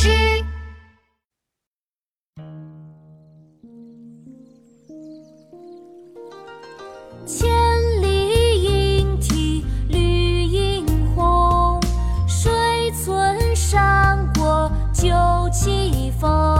诗。千里莺啼绿映红，水村山郭酒旗风。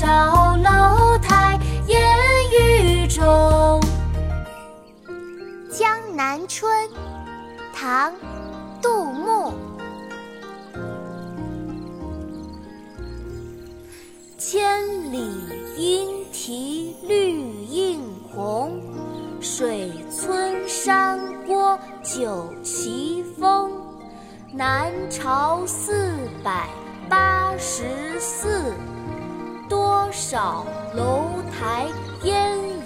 少楼台烟雨中。《江南春》唐·杜牧。千里莺啼绿映红，水村山郭酒旗风。南朝四百八十寺，少楼台烟雨。